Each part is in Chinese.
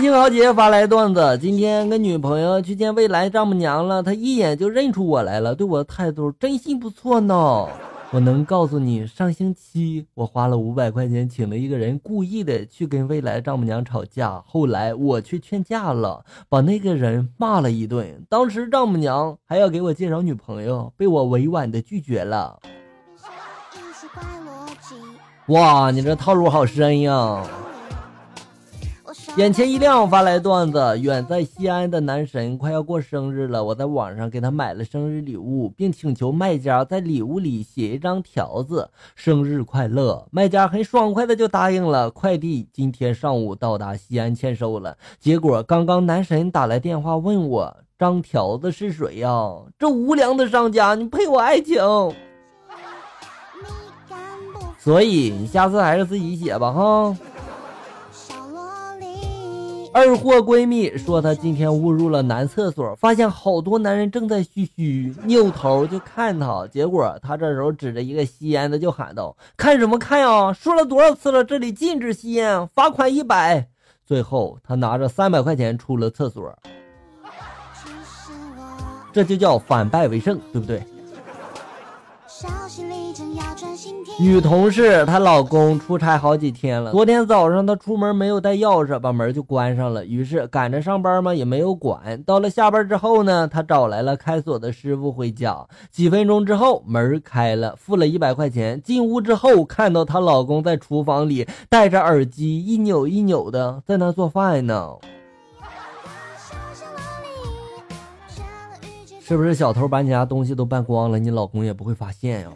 静豪杰发来段子：今天跟女朋友去见未来丈母娘了，她一眼就认出我来了，对我的态度真心不错呢。我能告诉你，上星期我花了五百块钱请了一个人，故意的去跟未来丈母娘吵架，后来我去劝架了，把那个人骂了一顿。当时丈母娘还要给我介绍女朋友，被我委婉的拒绝了。哇，你这套路好深呀！眼前一亮，发来段子：远在西安的男神快要过生日了，我在网上给他买了生日礼物，并请求卖家在礼物里写一张条子“生日快乐”。卖家很爽快的就答应了。快递今天上午到达西安签收了。结果刚刚男神打来电话问我：“张条子是谁呀？”这无良的商家，你赔我爱情！所以你下次还是自己写吧，哈。二货闺蜜说她今天误入了男厕所，发现好多男人正在嘘嘘，扭头就看她，结果她这时候指着一个吸烟的就喊道：“看什么看呀？说了多少次了，这里禁止吸烟，罚款一百。”最后她拿着三百块钱出了厕所，这就叫反败为胜，对不对？女同事她老公出差好几天了，昨天早上她出门没有带钥匙，把门就关上了。于是赶着上班嘛，也没有管。到了下班之后呢，她找来了开锁的师傅回家。几分钟之后门开了，付了一百块钱。进屋之后看到她老公在厨房里戴着耳机，一扭一扭的在那做饭呢。是不是小偷把你家东西都搬光了，你老公也不会发现呀？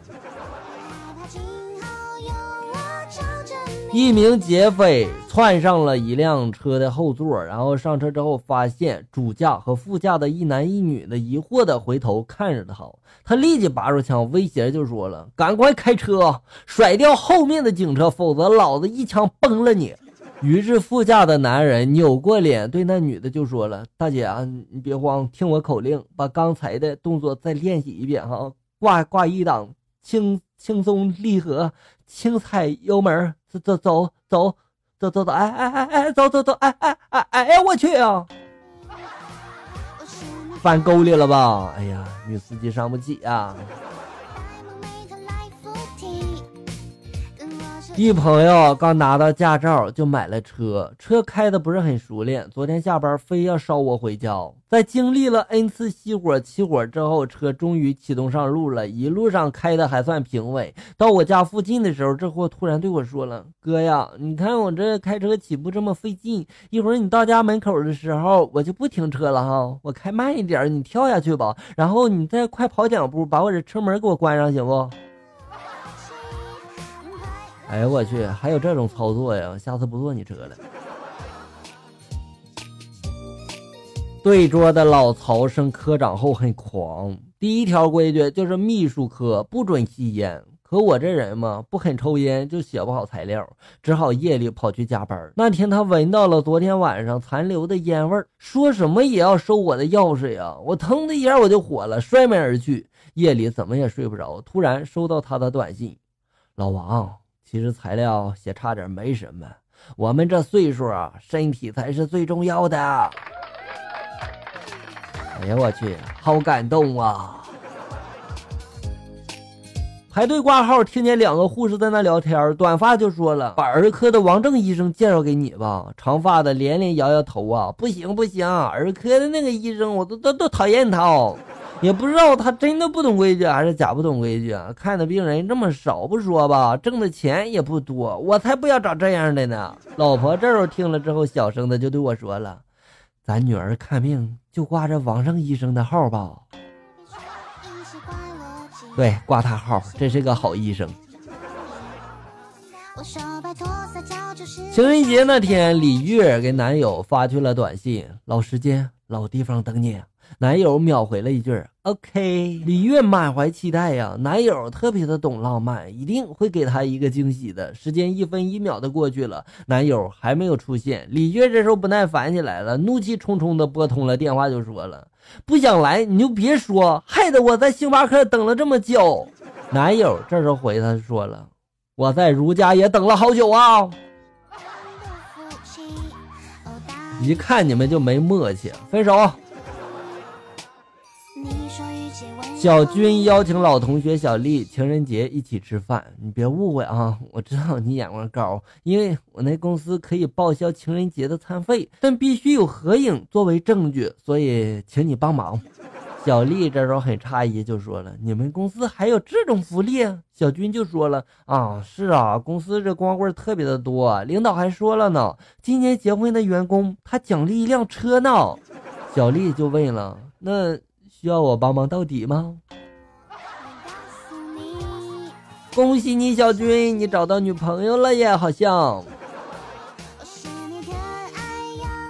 一名劫匪窜上了一辆车的后座，然后上车之后发现主驾和副驾的一男一女的，疑惑的回头看着他，他立即拔出枪威胁就说了：“赶快开车，甩掉后面的警车，否则老子一枪崩了你！”于是副驾的男人扭过脸对那女的就说了：“大姐啊，你别慌，听我口令，把刚才的动作再练习一遍哈，挂挂一档，轻轻松离合，轻踩油门。”走走走走走走走，哎哎哎哎，走走走，哎哎哎哎呀，我去啊！翻沟里了吧？哎呀，女司机伤不起啊！一朋友刚拿到驾照就买了车，车开的不是很熟练。昨天下班非要捎我回家，在经历了 n 次熄火起火之后，车终于启动上路了。一路上开的还算平稳。到我家附近的时候，这货突然对我说了：“哥呀，你看我这开车起步这么费劲，一会儿你到家门口的时候，我就不停车了哈，我开慢一点，你跳下去吧。然后你再快跑两步，把我这车门给我关上，行不？”哎呀，我去，还有这种操作呀！下次不坐你车了。对桌的老曹升科长后很狂，第一条规矩就是秘书科不准吸烟。可我这人嘛，不肯抽烟就写不好材料，只好夜里跑去加班。那天他闻到了昨天晚上残留的烟味，说什么也要收我的钥匙呀！我腾的一下我就火了，摔门而去。夜里怎么也睡不着，突然收到他的短信：“老王。”其实材料写差点没什么，我们这岁数啊，身体才是最重要的。哎呀，我去，好感动啊！排队挂号，听见两个护士在那聊天，短发就说了：“把儿科的王正医生介绍给你吧。”长发的连连摇摇头啊，不行不行，儿科的那个医生我都都都讨厌他哦。也不知道他真的不懂规矩还是假不懂规矩啊！看的病人这么少不说吧，挣的钱也不多，我才不要找这样的呢。老婆这时候听了之后，小声的就对我说了：“咱女儿看病就挂着王胜医生的号吧。”对，挂他号，这是个好医生。情人节那天，李月给男友发去了短信：“老时间，老地方等你。”男友秒回了一句：“OK。”李月满怀期待呀，男友特别的懂浪漫，一定会给她一个惊喜的。时间一分一秒的过去了，男友还没有出现。李月这时候不耐烦起来了，怒气冲冲的拨通了电话，就说了：“不想来你就别说，害得我在星巴克等了这么久。”男友这时候回他说了：“我在如家也等了好久啊。”一看你们就没默契，分手。小军邀请老同学小丽情人节一起吃饭，你别误会啊，我知道你眼光高，因为我那公司可以报销情人节的餐费，但必须有合影作为证据，所以请你帮忙。小丽这时候很诧异，就说了：“你们公司还有这种福利？”小军就说了：“啊，是啊，公司这光棍特别的多，领导还说了呢，今年结婚的员工他奖励一辆车呢。”小丽就问了：“那？”需要我帮忙到底吗？恭喜你，小军，你找到女朋友了耶！好像。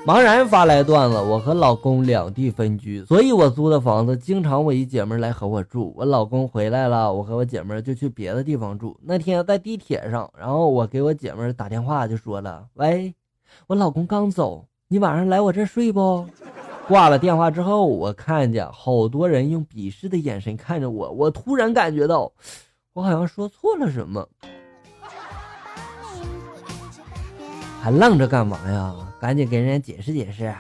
茫然发来段子：我和老公两地分居，所以我租的房子经常我一姐妹来和我住。我老公回来了，我和我姐妹就去别的地方住。那天在地铁上，然后我给我姐妹打电话就说了：“喂，我老公刚走，你晚上来我这睡不？”挂了电话之后，我看见好多人用鄙视的眼神看着我，我突然感觉到，我好像说错了什么。还愣着干嘛呀？赶紧给人家解释解释。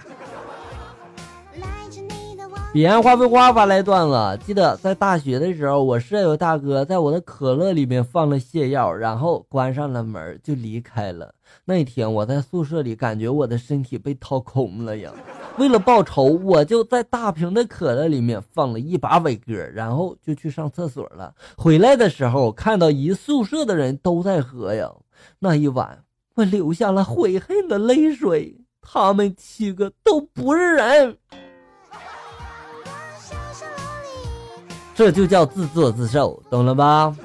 彼岸花非花发来段子，记得在大学的时候，我舍友大哥在我的可乐里面放了泻药，然后关上了门就离开了。那天我在宿舍里，感觉我的身体被掏空了呀。为了报仇，我就在大瓶的可乐里面放了一把伟哥，然后就去上厕所了。回来的时候，看到一宿舍的人都在喝呀。那一晚，我流下了悔恨的泪水。他们七个都不是人，这就叫自作自受，懂了吧？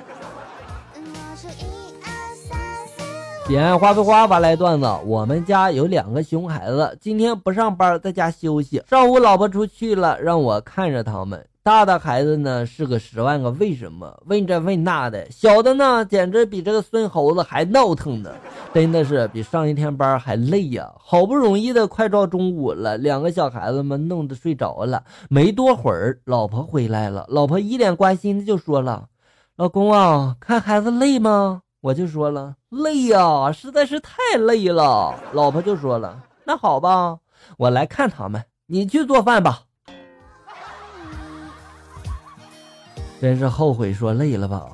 彼岸花非花发来段子，我们家有两个熊孩子，今天不上班，在家休息。上午老婆出去了，让我看着他们。大的孩子呢是个十万个为什么，问这问那的；小的呢简直比这个孙猴子还闹腾呢，真的是比上一天班还累呀。好不容易的快到中午了，两个小孩子们弄得睡着了。没多会儿，老婆回来了，老婆一脸关心的就说了：“老公啊，看孩子累吗？”我就说了累呀，实在是太累了。老婆就说了：“那好吧，我来看他们，你去做饭吧。”真是后悔说累了吧。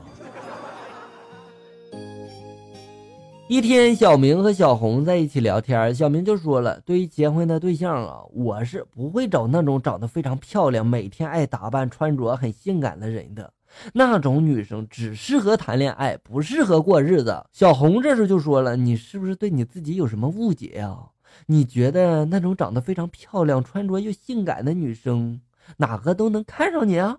一天，小明和小红在一起聊天，小明就说了：“对于结婚的对象啊，我是不会找那种长得非常漂亮、每天爱打扮、穿着很性感的人的。”那种女生只适合谈恋爱，不适合过日子。小红这时候就说了：“你是不是对你自己有什么误解呀？你觉得那种长得非常漂亮、穿着又性感的女生，哪个都能看上你啊？”